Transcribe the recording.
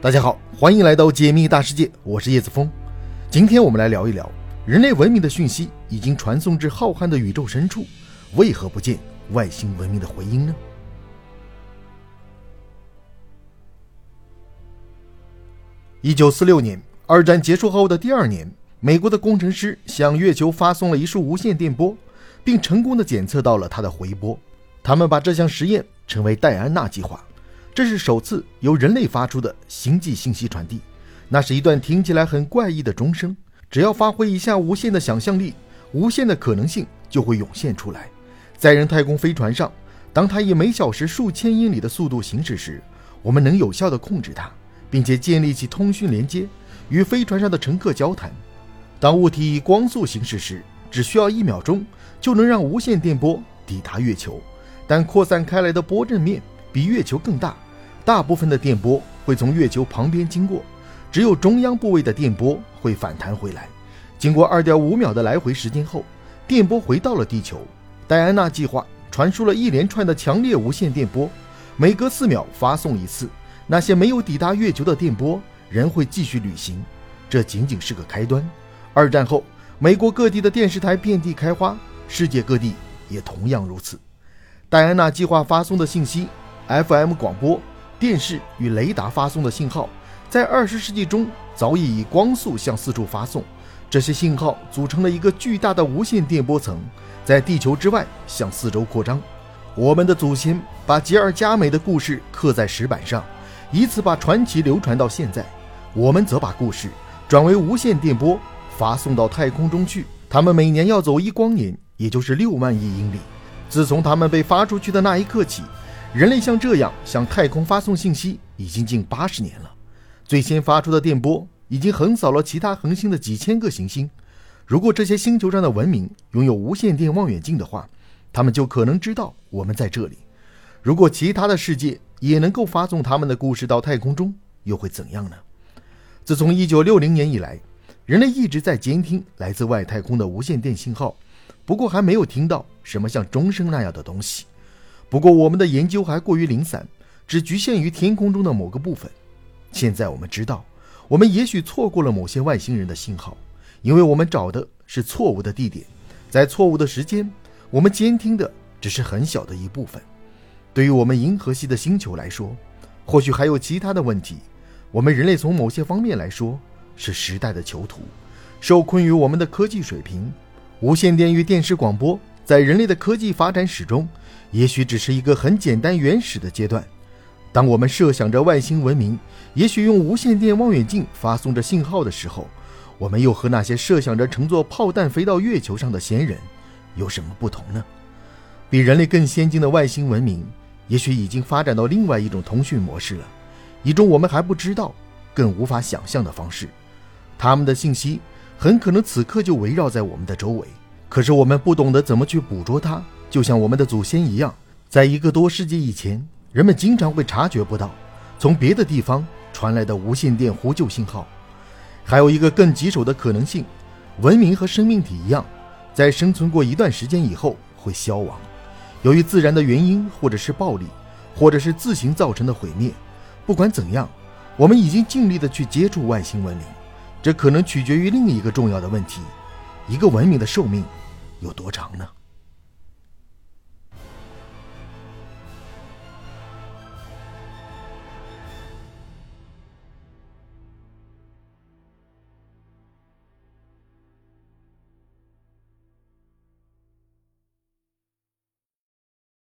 大家好，欢迎来到解密大世界，我是叶子峰。今天我们来聊一聊，人类文明的讯息已经传送至浩瀚的宇宙深处，为何不见外星文明的回音呢？一九四六年，二战结束后的第二年，美国的工程师向月球发送了一束无线电波，并成功的检测到了它的回波。他们把这项实验称为戴安娜计划。这是首次由人类发出的星际信息传递，那是一段听起来很怪异的钟声。只要发挥一下无限的想象力，无限的可能性就会涌现出来。载人太空飞船上，当它以每小时数千英里的速度行驶时，我们能有效地控制它，并且建立起通讯连接，与飞船上的乘客交谈。当物体以光速行驶时，只需要一秒钟就能让无线电波抵达月球，但扩散开来的波阵面比月球更大。大部分的电波会从月球旁边经过，只有中央部位的电波会反弹回来。经过二点五秒的来回时间后，电波回到了地球。戴安娜计划传输了一连串的强烈无线电波，每隔四秒发送一次。那些没有抵达月球的电波仍会继续旅行。这仅仅是个开端。二战后，美国各地的电视台遍地开花，世界各地也同样如此。戴安娜计划发送的信息，FM 广播。电视与雷达发送的信号，在二十世纪中早已以光速向四处发送。这些信号组成了一个巨大的无线电波层，在地球之外向四周扩张。我们的祖先把吉尔加美的故事刻在石板上，以此把传奇流传到现在。我们则把故事转为无线电波，发送到太空中去。他们每年要走一光年，也就是六万亿英里。自从他们被发出去的那一刻起。人类像这样向太空发送信息已经近八十年了，最先发出的电波已经横扫了其他恒星的几千个行星。如果这些星球上的文明拥有无线电望远镜的话，他们就可能知道我们在这里。如果其他的世界也能够发送他们的故事到太空中，又会怎样呢？自从1960年以来，人类一直在监听来自外太空的无线电信号，不过还没有听到什么像钟声那样的东西。不过，我们的研究还过于零散，只局限于天空中的某个部分。现在我们知道，我们也许错过了某些外星人的信号，因为我们找的是错误的地点，在错误的时间。我们监听的只是很小的一部分。对于我们银河系的星球来说，或许还有其他的问题。我们人类从某些方面来说是时代的囚徒，受困于我们的科技水平。无线电与电视广播在人类的科技发展史中。也许只是一个很简单原始的阶段。当我们设想着外星文明，也许用无线电望远镜发送着信号的时候，我们又和那些设想着乘坐炮弹飞到月球上的闲人有什么不同呢？比人类更先进的外星文明，也许已经发展到另外一种通讯模式了，一种我们还不知道、更无法想象的方式。他们的信息很可能此刻就围绕在我们的周围，可是我们不懂得怎么去捕捉它。就像我们的祖先一样，在一个多世纪以前，人们经常会察觉不到从别的地方传来的无线电呼救信号。还有一个更棘手的可能性：文明和生命体一样，在生存过一段时间以后会消亡，由于自然的原因，或者是暴力，或者是自行造成的毁灭。不管怎样，我们已经尽力的去接触外星文明，这可能取决于另一个重要的问题：一个文明的寿命有多长呢？